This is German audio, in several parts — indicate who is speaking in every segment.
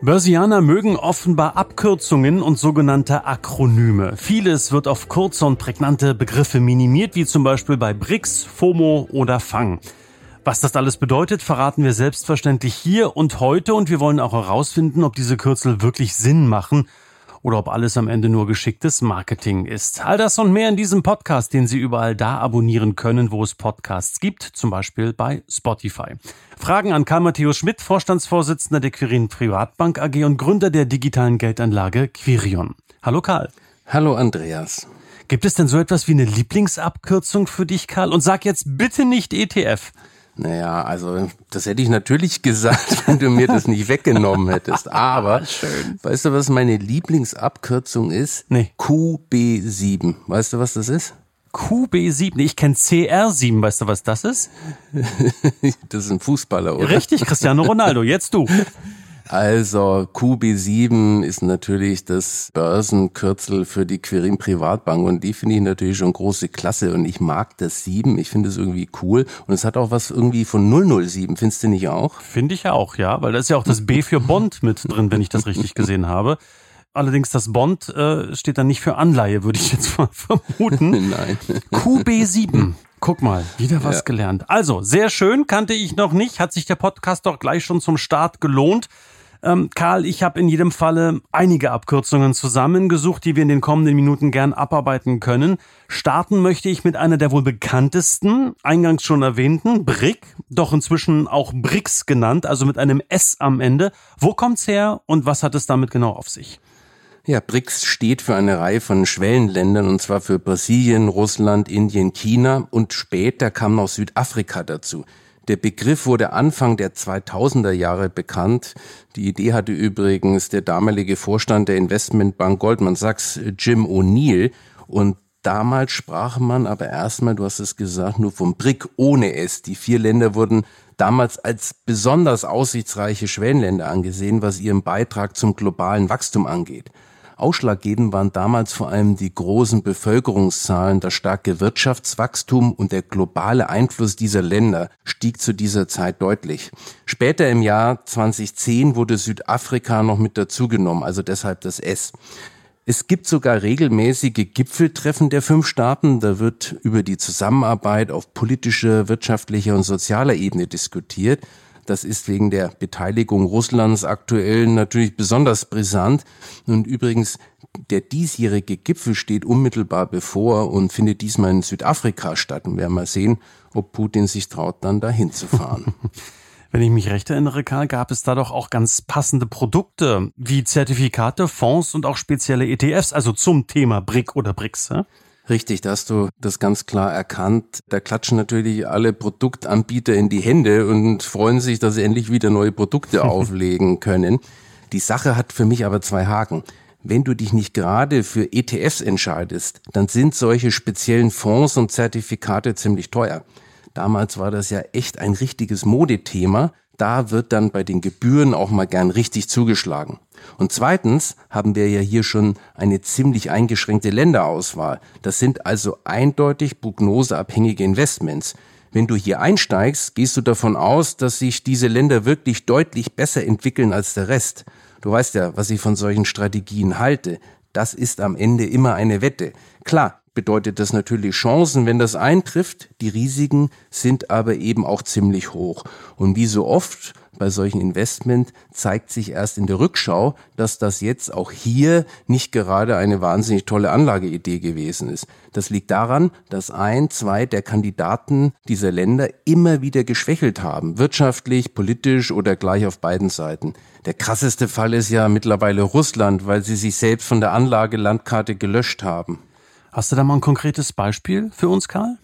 Speaker 1: Börsianer mögen offenbar Abkürzungen und sogenannte Akronyme. Vieles wird auf kurze und prägnante Begriffe minimiert, wie zum Beispiel bei BRICS, FOMO oder FANG. Was das alles bedeutet, verraten wir selbstverständlich hier und heute und wir wollen auch herausfinden, ob diese Kürzel wirklich Sinn machen oder ob alles am Ende nur geschicktes Marketing ist. All das und mehr in diesem Podcast, den Sie überall da abonnieren können, wo es Podcasts gibt, zum Beispiel bei Spotify. Fragen an Karl Matthäus Schmidt, Vorstandsvorsitzender der Quirin Privatbank AG und Gründer der digitalen Geldanlage Quirion. Hallo Karl.
Speaker 2: Hallo Andreas.
Speaker 1: Gibt es denn so etwas wie eine Lieblingsabkürzung für dich, Karl? Und sag jetzt bitte nicht ETF.
Speaker 2: Naja, also das hätte ich natürlich gesagt, wenn du mir das nicht weggenommen hättest. Aber Schön. weißt du, was meine Lieblingsabkürzung ist?
Speaker 1: Nee.
Speaker 2: QB7. Weißt du, was das ist?
Speaker 1: QB7. Ich kenne CR7. Weißt du, was das ist?
Speaker 2: das ist ein Fußballer, oder?
Speaker 1: Richtig, Cristiano Ronaldo. Jetzt du.
Speaker 2: Also QB7 ist natürlich das Börsenkürzel für die Quirin Privatbank und die finde ich natürlich schon große Klasse und ich mag das 7, ich finde es irgendwie cool und es hat auch was irgendwie von 007, findest du nicht auch?
Speaker 1: Finde ich auch, ja, weil da ist ja auch das B für Bond mit drin, wenn ich das richtig gesehen habe. Allerdings das Bond äh, steht dann nicht für Anleihe, würde ich jetzt mal vermuten.
Speaker 2: Nein.
Speaker 1: QB7. Guck mal, wieder was ja. gelernt. Also, sehr schön, kannte ich noch nicht, hat sich der Podcast doch gleich schon zum Start gelohnt. Ähm, Karl, ich habe in jedem Falle einige Abkürzungen zusammengesucht, die wir in den kommenden Minuten gern abarbeiten können. Starten möchte ich mit einer der wohl bekanntesten, eingangs schon erwähnten, BRIC, doch inzwischen auch BRICS genannt, also mit einem S am Ende. Wo kommt's her und was hat es damit genau auf sich?
Speaker 2: Ja, BRICS steht für eine Reihe von Schwellenländern und zwar für Brasilien, Russland, Indien, China und später kam noch Südafrika dazu. Der Begriff wurde Anfang der 2000er Jahre bekannt. Die Idee hatte übrigens der damalige Vorstand der Investmentbank Goldman Sachs, Jim O'Neill. Und damals sprach man aber erstmal, du hast es gesagt, nur vom BRIC ohne S. Die vier Länder wurden damals als besonders aussichtsreiche Schwellenländer angesehen, was ihren Beitrag zum globalen Wachstum angeht. Ausschlaggebend waren damals vor allem die großen Bevölkerungszahlen, das starke Wirtschaftswachstum und der globale Einfluss dieser Länder stieg zu dieser Zeit deutlich. Später im Jahr 2010 wurde Südafrika noch mit dazugenommen, also deshalb das S. Es gibt sogar regelmäßige Gipfeltreffen der fünf Staaten. Da wird über die Zusammenarbeit auf politischer, wirtschaftlicher und sozialer Ebene diskutiert. Das ist wegen der Beteiligung Russlands aktuell natürlich besonders brisant. Und übrigens, der diesjährige Gipfel steht unmittelbar bevor und findet diesmal in Südafrika statt. Und wir werden mal sehen, ob Putin sich traut, dann dahin zu fahren.
Speaker 1: Wenn ich mich recht erinnere, Karl, gab es da doch auch ganz passende Produkte wie Zertifikate, Fonds und auch spezielle ETFs, also zum Thema BRIC oder BRICS. Ja?
Speaker 2: Richtig, da hast du das ganz klar erkannt. Da klatschen natürlich alle Produktanbieter in die Hände und freuen sich, dass sie endlich wieder neue Produkte auflegen können. Die Sache hat für mich aber zwei Haken. Wenn du dich nicht gerade für ETFs entscheidest, dann sind solche speziellen Fonds und Zertifikate ziemlich teuer. Damals war das ja echt ein richtiges Modethema. Da wird dann bei den Gebühren auch mal gern richtig zugeschlagen. Und zweitens haben wir ja hier schon eine ziemlich eingeschränkte Länderauswahl. Das sind also eindeutig prognoseabhängige Investments. Wenn du hier einsteigst, gehst du davon aus, dass sich diese Länder wirklich deutlich besser entwickeln als der Rest. Du weißt ja, was ich von solchen Strategien halte. Das ist am Ende immer eine Wette. Klar, bedeutet das natürlich Chancen, wenn das eintrifft. Die Risiken sind aber eben auch ziemlich hoch. Und wie so oft bei solchen Investment zeigt sich erst in der Rückschau, dass das jetzt auch hier nicht gerade eine wahnsinnig tolle Anlageidee gewesen ist. Das liegt daran, dass ein, zwei der Kandidaten dieser Länder immer wieder geschwächelt haben, wirtschaftlich, politisch oder gleich auf beiden Seiten. Der krasseste Fall ist ja mittlerweile Russland, weil sie sich selbst von der Anlagelandkarte gelöscht haben.
Speaker 1: Hast du da mal ein konkretes Beispiel für uns, Karl?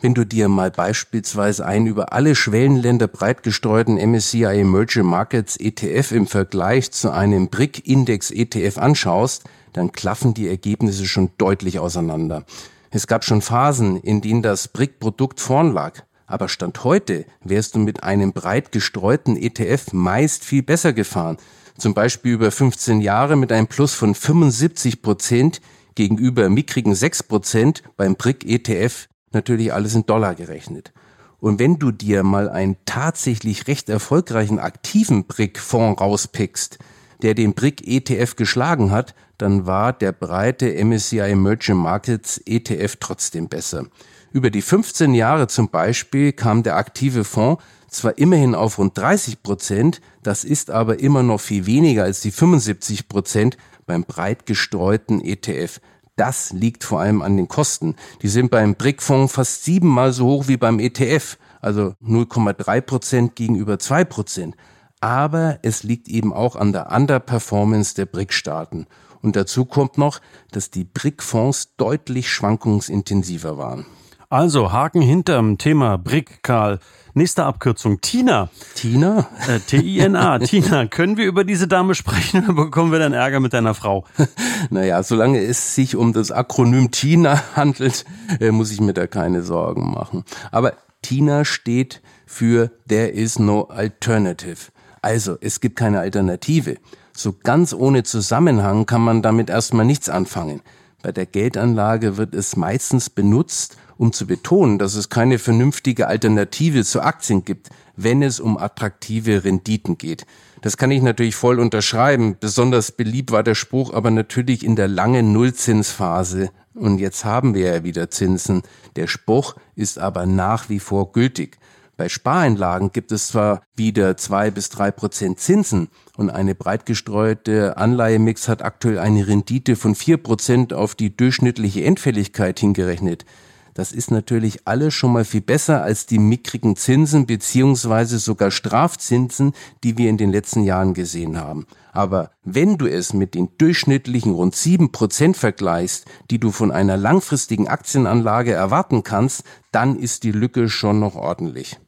Speaker 2: Wenn du dir mal beispielsweise einen über alle Schwellenländer breit gestreuten MSCI Emerging Markets ETF im Vergleich zu einem BRIC-Index ETF anschaust, dann klaffen die Ergebnisse schon deutlich auseinander. Es gab schon Phasen, in denen das BRIC-Produkt vorn lag. Aber Stand heute wärst du mit einem breit gestreuten ETF meist viel besser gefahren. Zum Beispiel über 15 Jahre mit einem Plus von 75 Prozent gegenüber mickrigen 6 Prozent beim BRIC-ETF natürlich alles in Dollar gerechnet. Und wenn du dir mal einen tatsächlich recht erfolgreichen aktiven BRIC-Fonds rauspickst, der den BRIC-ETF geschlagen hat, dann war der breite MSCI Emerging Markets ETF trotzdem besser. Über die 15 Jahre zum Beispiel kam der aktive Fonds zwar immerhin auf rund 30 Prozent, das ist aber immer noch viel weniger als die 75 Prozent beim breit gestreuten ETF. Das liegt vor allem an den Kosten. Die sind beim BRIC-Fonds fast siebenmal so hoch wie beim ETF, also 0,3 Prozent gegenüber 2 Prozent. Aber es liegt eben auch an der Underperformance der BRIC-Staaten. Und dazu kommt noch, dass die BRIC-Fonds deutlich schwankungsintensiver waren.
Speaker 1: Also Haken hinterm Thema BRIC, Karl. Nächste Abkürzung, Tina.
Speaker 2: Tina?
Speaker 1: Äh, T-I-N-A, Tina. Können wir über diese Dame sprechen oder bekommen wir dann Ärger mit deiner Frau?
Speaker 2: naja, solange es sich um das Akronym Tina handelt, äh, muss ich mir da keine Sorgen machen. Aber Tina steht für There is no alternative. Also, es gibt keine Alternative. So ganz ohne Zusammenhang kann man damit erstmal nichts anfangen. Bei der Geldanlage wird es meistens benutzt, um zu betonen, dass es keine vernünftige Alternative zu Aktien gibt, wenn es um attraktive Renditen geht. Das kann ich natürlich voll unterschreiben. Besonders beliebt war der Spruch aber natürlich in der langen Nullzinsphase. Und jetzt haben wir ja wieder Zinsen. Der Spruch ist aber nach wie vor gültig. Bei Spareinlagen gibt es zwar wieder zwei bis drei Prozent Zinsen und eine breit gestreute Anleihemix hat aktuell eine Rendite von vier Prozent auf die durchschnittliche Endfälligkeit hingerechnet. Das ist natürlich alles schon mal viel besser als die mickrigen Zinsen beziehungsweise sogar Strafzinsen, die wir in den letzten Jahren gesehen haben. Aber wenn du es mit den durchschnittlichen rund sieben Prozent vergleichst, die du von einer langfristigen Aktienanlage erwarten kannst, dann ist die Lücke schon noch ordentlich.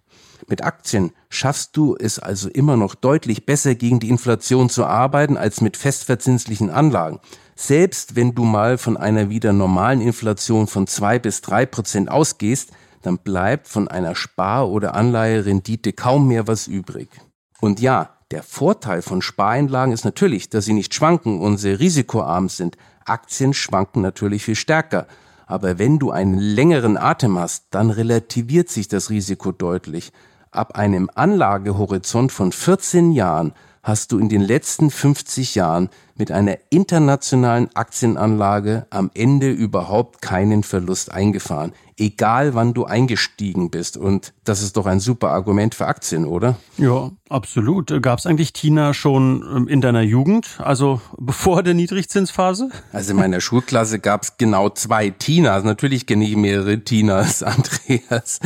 Speaker 2: Mit Aktien schaffst du es also immer noch deutlich besser gegen die Inflation zu arbeiten als mit festverzinslichen Anlagen. Selbst wenn du mal von einer wieder normalen Inflation von zwei bis drei Prozent ausgehst, dann bleibt von einer Spar- oder Anleiherendite kaum mehr was übrig. Und ja, der Vorteil von Spareinlagen ist natürlich, dass sie nicht schwanken und sehr risikoarm sind. Aktien schwanken natürlich viel stärker. Aber wenn du einen längeren Atem hast, dann relativiert sich das Risiko deutlich. Ab einem Anlagehorizont von 14 Jahren hast du in den letzten 50 Jahren mit einer internationalen Aktienanlage am Ende überhaupt keinen Verlust eingefahren, egal wann du eingestiegen bist. Und das ist doch ein super Argument für Aktien, oder?
Speaker 1: Ja, absolut. Gab es eigentlich Tina schon ähm, in deiner Jugend, also bevor der Niedrigzinsphase?
Speaker 2: Also in meiner Schulklasse gab es genau zwei Tinas. Natürlich kenne ich mehrere Tinas, Andreas.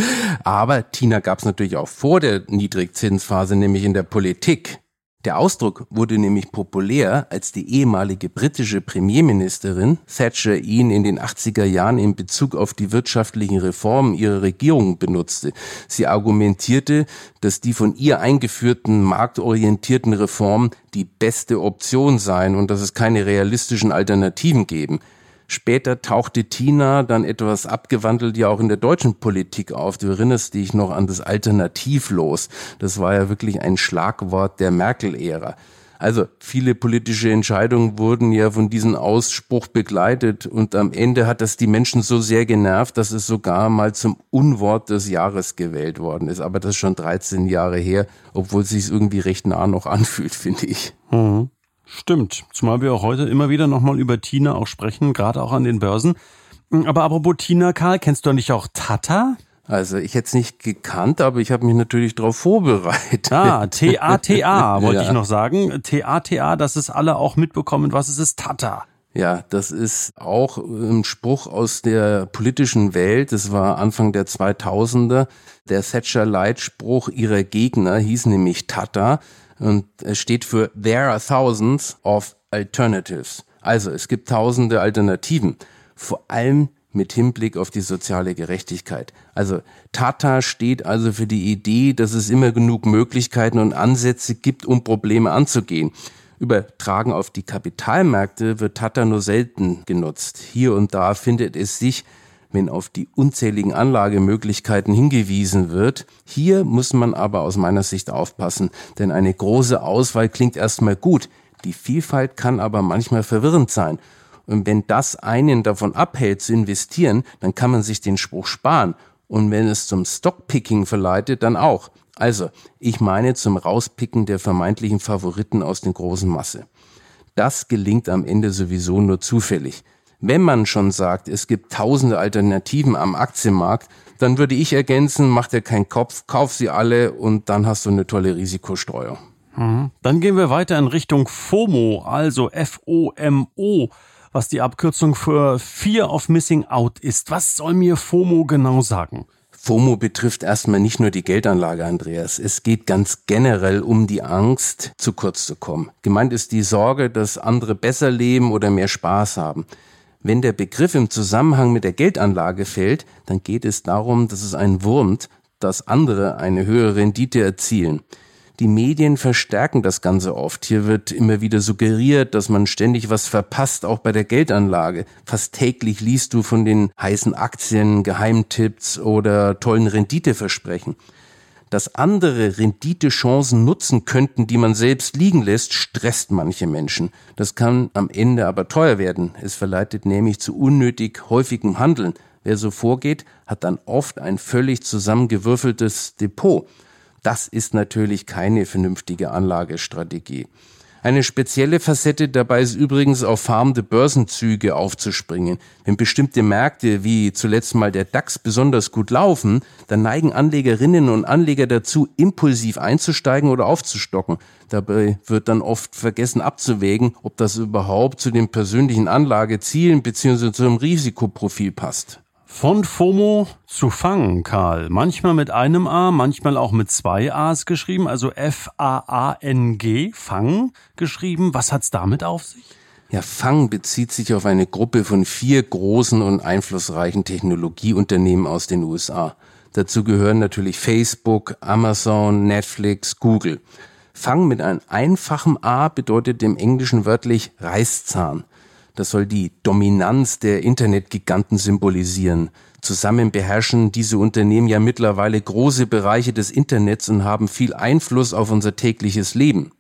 Speaker 2: Aber Tina gab es natürlich auch vor der Niedrigzinsphase, nämlich in der Politik. Der Ausdruck wurde nämlich populär, als die ehemalige britische Premierministerin Thatcher ihn in den 80er Jahren in Bezug auf die wirtschaftlichen Reformen ihrer Regierung benutzte. Sie argumentierte, dass die von ihr eingeführten marktorientierten Reformen die beste Option seien und dass es keine realistischen Alternativen geben. Später tauchte Tina dann etwas abgewandelt ja auch in der deutschen Politik auf. Du erinnerst dich noch an das Alternativlos. Das war ja wirklich ein Schlagwort der Merkel-Ära. Also viele politische Entscheidungen wurden ja von diesem Ausspruch begleitet und am Ende hat das die Menschen so sehr genervt, dass es sogar mal zum Unwort des Jahres gewählt worden ist. Aber das ist schon 13 Jahre her, obwohl es sich irgendwie recht nah noch anfühlt, finde ich.
Speaker 1: Mhm. Stimmt, zumal wir auch heute immer wieder nochmal über Tina auch sprechen, gerade auch an den Börsen. Aber apropos Tina, Karl, kennst du nicht auch Tata?
Speaker 2: Also ich hätte es nicht gekannt, aber ich habe mich natürlich darauf vorbereitet.
Speaker 1: Ah, T-A-T-A wollte ja. ich noch sagen. T-A-T-A, dass es alle auch mitbekommen, was es ist, Tata.
Speaker 2: Ja, das ist auch ein Spruch aus der politischen Welt. Das war Anfang der 2000er. Der Thatcher-Leitspruch ihrer Gegner hieß nämlich Tata. Und es steht für There are thousands of alternatives. Also es gibt tausende Alternativen. Vor allem mit Hinblick auf die soziale Gerechtigkeit. Also Tata steht also für die Idee, dass es immer genug Möglichkeiten und Ansätze gibt, um Probleme anzugehen. Übertragen auf die Kapitalmärkte wird Tata nur selten genutzt. Hier und da findet es sich, wenn auf die unzähligen Anlagemöglichkeiten hingewiesen wird. Hier muss man aber aus meiner Sicht aufpassen, denn eine große Auswahl klingt erstmal gut. Die Vielfalt kann aber manchmal verwirrend sein. Und wenn das einen davon abhält zu investieren, dann kann man sich den Spruch sparen. Und wenn es zum Stockpicking verleitet, dann auch. Also, ich meine zum Rauspicken der vermeintlichen Favoriten aus der großen Masse. Das gelingt am Ende sowieso nur zufällig. Wenn man schon sagt, es gibt tausende Alternativen am Aktienmarkt, dann würde ich ergänzen, mach dir keinen Kopf, kauf sie alle und dann hast du eine tolle Risikostreuung.
Speaker 1: Mhm. Dann gehen wir weiter in Richtung FOMO, also F-O-M-O, was die Abkürzung für Fear of Missing Out ist. Was soll mir FOMO genau sagen?
Speaker 2: FOMO betrifft erstmal nicht nur die Geldanlage, Andreas. Es geht ganz generell um die Angst, zu kurz zu kommen. Gemeint ist die Sorge, dass andere besser leben oder mehr Spaß haben. Wenn der Begriff im Zusammenhang mit der Geldanlage fällt, dann geht es darum, dass es einen wurmt, dass andere eine höhere Rendite erzielen. Die Medien verstärken das Ganze oft. Hier wird immer wieder suggeriert, dass man ständig was verpasst, auch bei der Geldanlage. Fast täglich liest du von den heißen Aktien, Geheimtipps oder tollen Renditeversprechen. Dass andere Renditechancen nutzen könnten, die man selbst liegen lässt, stresst manche Menschen. Das kann am Ende aber teuer werden. Es verleitet nämlich zu unnötig häufigem Handeln. Wer so vorgeht, hat dann oft ein völlig zusammengewürfeltes Depot. Das ist natürlich keine vernünftige Anlagestrategie. Eine spezielle Facette dabei ist übrigens auf farmende Börsenzüge aufzuspringen. Wenn bestimmte Märkte wie zuletzt mal der DAX besonders gut laufen, dann neigen Anlegerinnen und Anleger dazu, impulsiv einzusteigen oder aufzustocken. Dabei wird dann oft vergessen abzuwägen, ob das überhaupt zu den persönlichen Anlagezielen bzw. zum Risikoprofil passt.
Speaker 1: Von FOMO zu Fang, Karl. Manchmal mit einem A, manchmal auch mit zwei A's geschrieben, also F-A-A-N-G, Fang geschrieben. Was hat's damit auf sich?
Speaker 2: Ja, Fang bezieht sich auf eine Gruppe von vier großen und einflussreichen Technologieunternehmen aus den USA. Dazu gehören natürlich Facebook, Amazon, Netflix, Google. Fang mit einem einfachen A bedeutet im Englischen wörtlich Reißzahn. Das soll die Dominanz der Internetgiganten symbolisieren. Zusammen beherrschen diese Unternehmen ja mittlerweile große Bereiche des Internets und haben viel Einfluss auf unser tägliches Leben.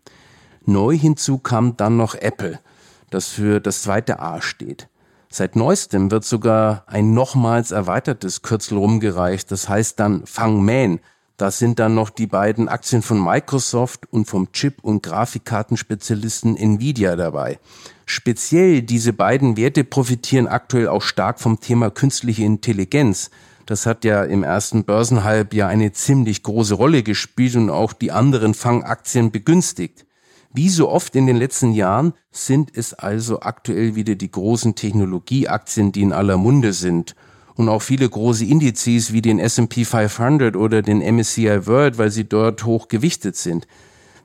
Speaker 2: Neu hinzu kam dann noch Apple, das für das zweite A steht. Seit neuestem wird sogar ein nochmals erweitertes Kürzel rumgereicht, das heißt dann Fangman, da sind dann noch die beiden Aktien von Microsoft und vom Chip- und Grafikkartenspezialisten Nvidia dabei. Speziell diese beiden Werte profitieren aktuell auch stark vom Thema künstliche Intelligenz. Das hat ja im ersten Börsenhalbjahr eine ziemlich große Rolle gespielt und auch die anderen Fangaktien begünstigt. Wie so oft in den letzten Jahren sind es also aktuell wieder die großen Technologieaktien, die in aller Munde sind und auch viele große Indizes wie den S&P 500 oder den MSCI World, weil sie dort hoch gewichtet sind.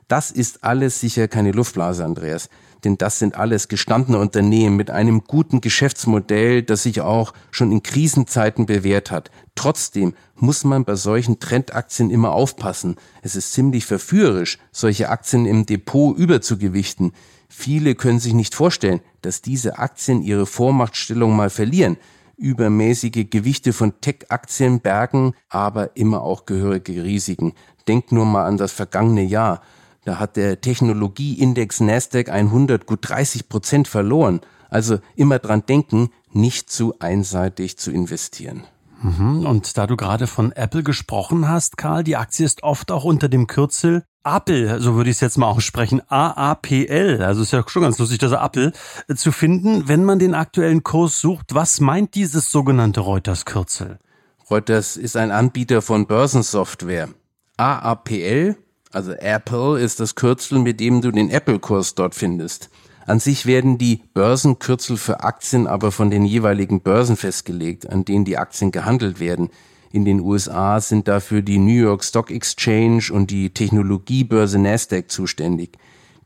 Speaker 2: Das ist alles sicher keine Luftblase, Andreas. Denn das sind alles gestandene Unternehmen mit einem guten Geschäftsmodell, das sich auch schon in Krisenzeiten bewährt hat. Trotzdem muss man bei solchen Trendaktien immer aufpassen. Es ist ziemlich verführerisch, solche Aktien im Depot überzugewichten. Viele können sich nicht vorstellen, dass diese Aktien ihre Vormachtstellung mal verlieren übermäßige Gewichte von Tech-Aktien bergen, aber immer auch gehörige Risiken. Denkt nur mal an das vergangene Jahr. Da hat der Technologieindex Nasdaq 100 gut 30 Prozent verloren. Also immer dran denken, nicht zu einseitig zu investieren.
Speaker 1: Mhm. Und da du gerade von Apple gesprochen hast, Karl, die Aktie ist oft auch unter dem Kürzel Apple, so würde ich es jetzt mal aussprechen, A-A-P-L, also ist ja schon ganz lustig, dass Apple, äh, zu finden, wenn man den aktuellen Kurs sucht. Was meint dieses sogenannte Reuters-Kürzel?
Speaker 2: Reuters ist ein Anbieter von Börsensoftware. AAPL, also Apple, ist das Kürzel, mit dem du den Apple-Kurs dort findest. An sich werden die Börsenkürzel für Aktien aber von den jeweiligen Börsen festgelegt, an denen die Aktien gehandelt werden. In den USA sind dafür die New York Stock Exchange und die Technologiebörse Nasdaq zuständig.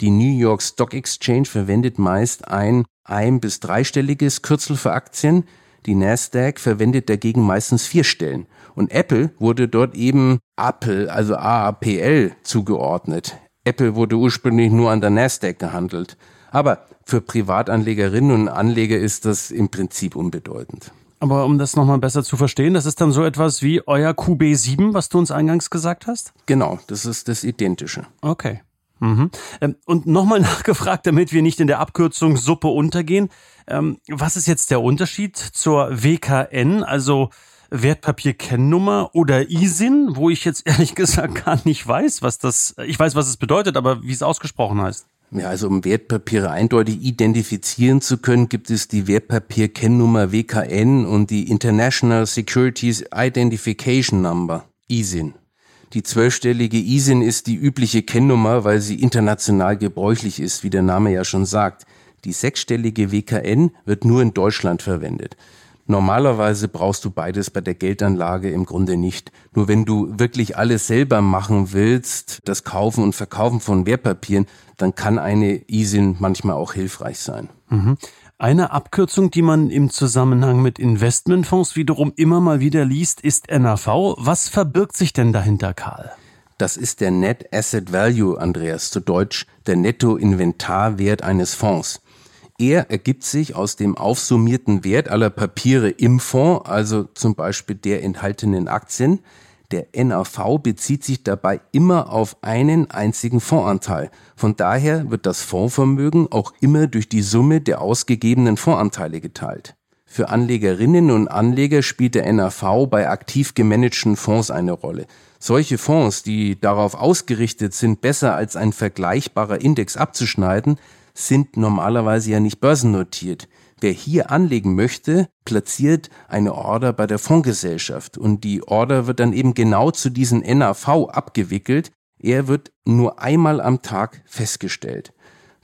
Speaker 2: Die New York Stock Exchange verwendet meist ein ein- bis dreistelliges Kürzel für Aktien. Die Nasdaq verwendet dagegen meistens vier Stellen. Und Apple wurde dort eben Apple, also AAPL, zugeordnet. Apple wurde ursprünglich nur an der Nasdaq gehandelt. Aber für Privatanlegerinnen und Anleger ist das im Prinzip unbedeutend.
Speaker 1: Aber um das nochmal besser zu verstehen, das ist dann so etwas wie euer QB7, was du uns eingangs gesagt hast?
Speaker 2: Genau, das ist das Identische.
Speaker 1: Okay. Mhm. Ähm, und nochmal nachgefragt, damit wir nicht in der Abkürzung Suppe untergehen. Ähm, was ist jetzt der Unterschied zur WKN, also Wertpapierkennnummer oder ISIN, wo ich jetzt ehrlich gesagt gar nicht weiß, was das, ich weiß, was es bedeutet, aber wie es ausgesprochen heißt?
Speaker 2: Ja, also um Wertpapiere eindeutig identifizieren zu können, gibt es die Wertpapierkennnummer WKN und die International Securities Identification Number, ISIN. Die zwölfstellige ISIN ist die übliche Kennnummer, weil sie international gebräuchlich ist, wie der Name ja schon sagt. Die sechsstellige WKN wird nur in Deutschland verwendet. Normalerweise brauchst du beides bei der Geldanlage im Grunde nicht. Nur wenn du wirklich alles selber machen willst, das Kaufen und Verkaufen von Wertpapieren, dann kann eine ISIN manchmal auch hilfreich sein.
Speaker 1: Mhm. Eine Abkürzung, die man im Zusammenhang mit Investmentfonds wiederum immer mal wieder liest, ist NAV. Was verbirgt sich denn dahinter, Karl?
Speaker 2: Das ist der Net Asset Value, Andreas, zu Deutsch der Nettoinventarwert eines Fonds. Er ergibt sich aus dem aufsummierten Wert aller Papiere im Fonds, also zum Beispiel der enthaltenen Aktien. Der NAV bezieht sich dabei immer auf einen einzigen Fondsanteil. Von daher wird das Fondsvermögen auch immer durch die Summe der ausgegebenen Fondsanteile geteilt. Für Anlegerinnen und Anleger spielt der NAV bei aktiv gemanagten Fonds eine Rolle. Solche Fonds, die darauf ausgerichtet sind, besser als ein vergleichbarer Index abzuschneiden, sind normalerweise ja nicht börsennotiert. Wer hier anlegen möchte, platziert eine Order bei der Fondsgesellschaft und die Order wird dann eben genau zu diesem NAV abgewickelt. Er wird nur einmal am Tag festgestellt.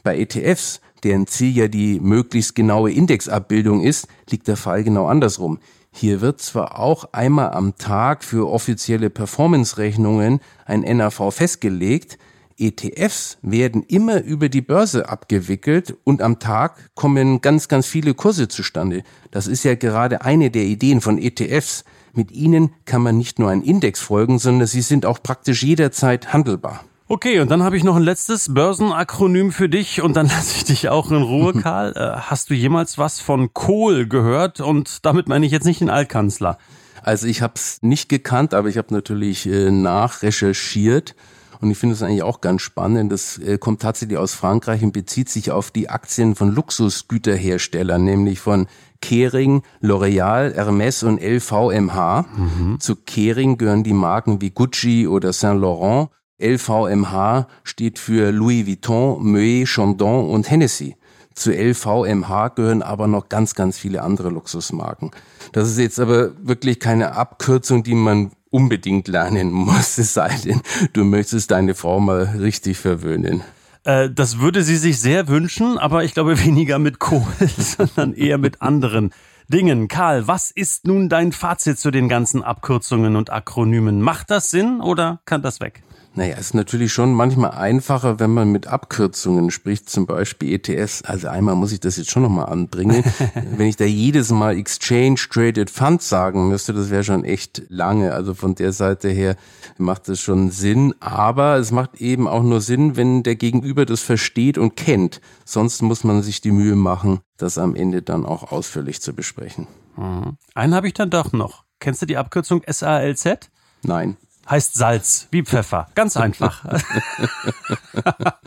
Speaker 2: Bei ETFs, deren Ziel ja die möglichst genaue Indexabbildung ist, liegt der Fall genau andersrum. Hier wird zwar auch einmal am Tag für offizielle Performance-Rechnungen ein NAV festgelegt, ETFs werden immer über die Börse abgewickelt und am Tag kommen ganz, ganz viele Kurse zustande. Das ist ja gerade eine der Ideen von ETFs. Mit ihnen kann man nicht nur einen Index folgen, sondern sie sind auch praktisch jederzeit handelbar.
Speaker 1: Okay, und dann habe ich noch ein letztes Börsenakronym für dich und dann lasse ich dich auch in Ruhe, Karl. Äh, hast du jemals was von Kohl gehört? Und damit meine ich jetzt nicht den Altkanzler.
Speaker 2: Also ich habe es nicht gekannt, aber ich habe natürlich äh, nachrecherchiert und ich finde es eigentlich auch ganz spannend. Das äh, kommt tatsächlich aus Frankreich und bezieht sich auf die Aktien von Luxusgüterherstellern, nämlich von Kering, L'Oreal, Hermes und LVMH. Mhm. Zu Kering gehören die Marken wie Gucci oder Saint Laurent. LVMH steht für Louis Vuitton, Moet, Chandon und Hennessy. Zu LVMH gehören aber noch ganz, ganz viele andere Luxusmarken. Das ist jetzt aber wirklich keine Abkürzung, die man unbedingt lernen muss, es sei denn, du möchtest deine Frau mal richtig verwöhnen.
Speaker 1: Äh, das würde sie sich sehr wünschen, aber ich glaube weniger mit Kohl, sondern eher mit anderen Dingen. Karl, was ist nun dein Fazit zu den ganzen Abkürzungen und Akronymen? Macht das Sinn oder kann das weg?
Speaker 2: Naja, ist natürlich schon manchmal einfacher, wenn man mit Abkürzungen spricht, zum Beispiel ETS. Also einmal muss ich das jetzt schon nochmal anbringen. wenn ich da jedes Mal Exchange Traded Fund sagen müsste, das wäre schon echt lange. Also von der Seite her macht das schon Sinn. Aber es macht eben auch nur Sinn, wenn der Gegenüber das versteht und kennt. Sonst muss man sich die Mühe machen, das am Ende dann auch ausführlich zu besprechen.
Speaker 1: Mhm. Einen habe ich dann doch noch. Kennst du die Abkürzung SALZ?
Speaker 2: Nein
Speaker 1: heißt Salz, wie Pfeffer. Ganz einfach.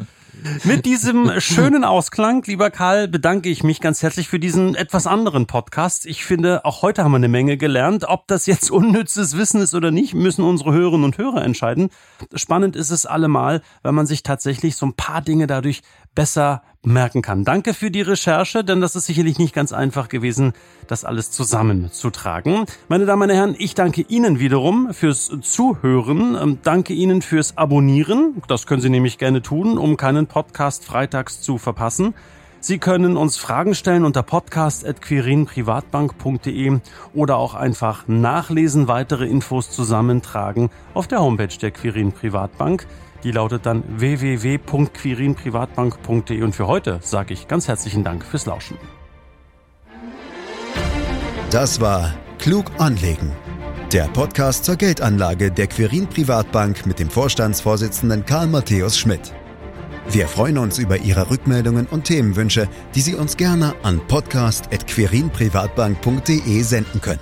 Speaker 1: Mit diesem schönen Ausklang, lieber Karl, bedanke ich mich ganz herzlich für diesen etwas anderen Podcast. Ich finde, auch heute haben wir eine Menge gelernt. Ob das jetzt unnützes Wissen ist oder nicht, müssen unsere Hörerinnen und Hörer entscheiden. Spannend ist es allemal, wenn man sich tatsächlich so ein paar Dinge dadurch besser merken kann. Danke für die Recherche, denn das ist sicherlich nicht ganz einfach gewesen, das alles zusammenzutragen. Meine Damen und Herren, ich danke Ihnen wiederum fürs Zuhören, ähm, danke Ihnen fürs Abonnieren. Das können Sie nämlich gerne tun, um keinen Podcast freitags zu verpassen. Sie können uns Fragen stellen unter podcast.quirinprivatbank.de oder auch einfach nachlesen, weitere Infos zusammentragen auf der Homepage der Quirin Privatbank. Die lautet dann www.quirinprivatbank.de und für heute sage ich ganz herzlichen Dank fürs Lauschen.
Speaker 3: Das war Klug anlegen. Der Podcast zur Geldanlage der Quirin Privatbank mit dem Vorstandsvorsitzenden Karl Matthäus Schmidt. Wir freuen uns über Ihre Rückmeldungen und Themenwünsche, die Sie uns gerne an podcast.querinprivatbank.de senden können.